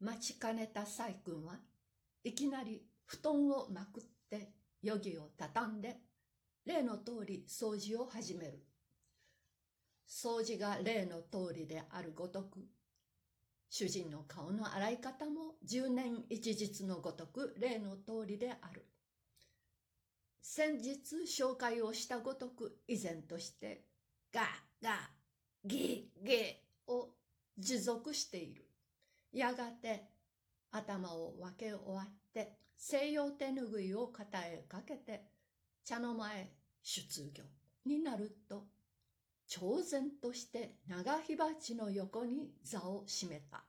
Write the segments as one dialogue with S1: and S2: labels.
S1: 待ちかねた細君はいきなり布団をまくって余儀を畳んで例の通り掃除を始める。掃除が例の通りであるごとく主人の顔の洗い方も十年一日のごとく例の通りである。先日紹介をしたごとく以前としてガーガーギーギーを持続している。やがて頭を分け終わって西洋手ぬぐいを肩へかけて茶の間へ出業になると超然として長火鉢の横に座を占めた。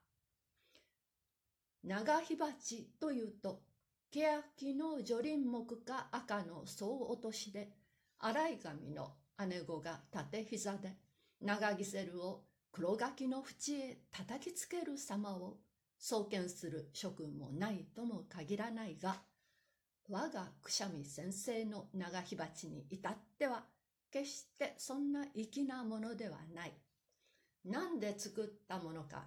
S1: 長火鉢というと欅の除林木か赤の総落としで洗い髪の姉子が縦膝で長ギセルを黒柿の縁へ叩きつける様を創建する諸君もないとも限らないが我がくしゃみ先生の長火鉢に至っては決してそんな粋なものではない。何で作ったものか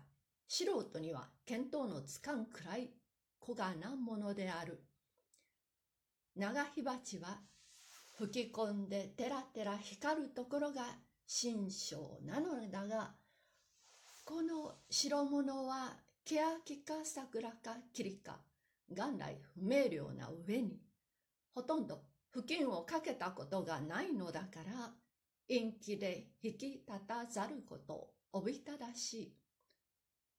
S1: 素人には見当のつかんくらい小がなものである。長火鉢は吹き込んでてらてら光るところが新章なのだが、白物は欅か桜か霧か、元来不明瞭な上に、ほとんど布巾をかけたことがないのだから、陰気で引き立たざることをおびただしい。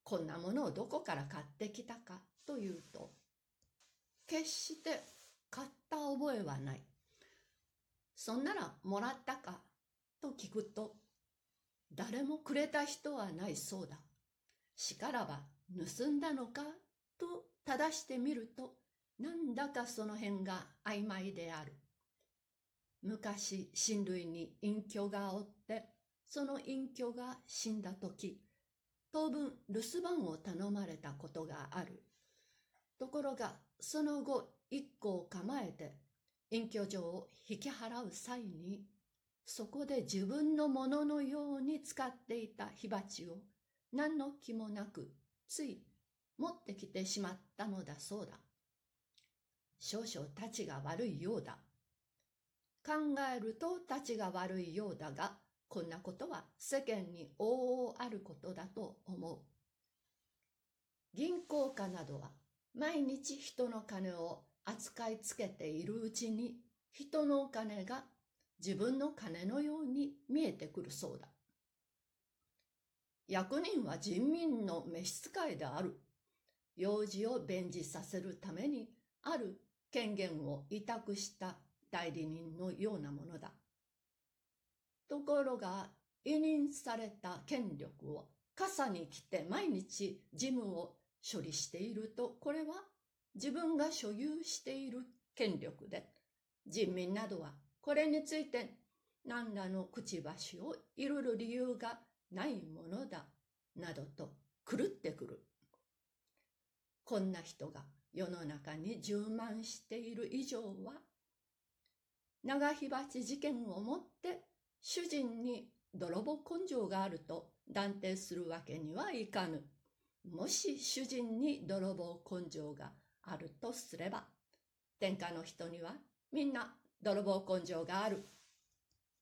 S1: こんなものをどこから買ってきたかというと、決して買った覚えはない。そんならもらったかと聞くと、誰もくれた人はないそうだ。しからば盗んだのかと正してみると、なんだかその辺が曖昧である。昔親類に隠居がおって、その隠居が死んだ時、当分留守番を頼まれたことがある。ところが、その後一個を構えて、隠居所を引き払う際に、そこで自分のもののように使っていた火鉢を何の気もなくつい持ってきてしまったのだそうだ。少々たちが悪いようだ。考えるとたちが悪いようだが、こんなことは世間に往々あることだと思う。銀行家などは毎日人の金を扱いつけているうちに人のお金が自分の金のように見えてくるそうだ。役人は人民の召使いである。用事を弁示させるためにある権限を委託した代理人のようなものだ。ところが委任された権力を傘に来て毎日事務を処理しているとこれは自分が所有している権力で人民などはこれについて何らの口箸をいるる理由がないものだなどと狂ってくる。こんな人が世の中に充満している以上は長火鉢事件をもって主人に泥棒根性があると断定するわけにはいかぬ。もし主人に泥棒根性があるとすれば、天下の人にはみんな泥棒根性がある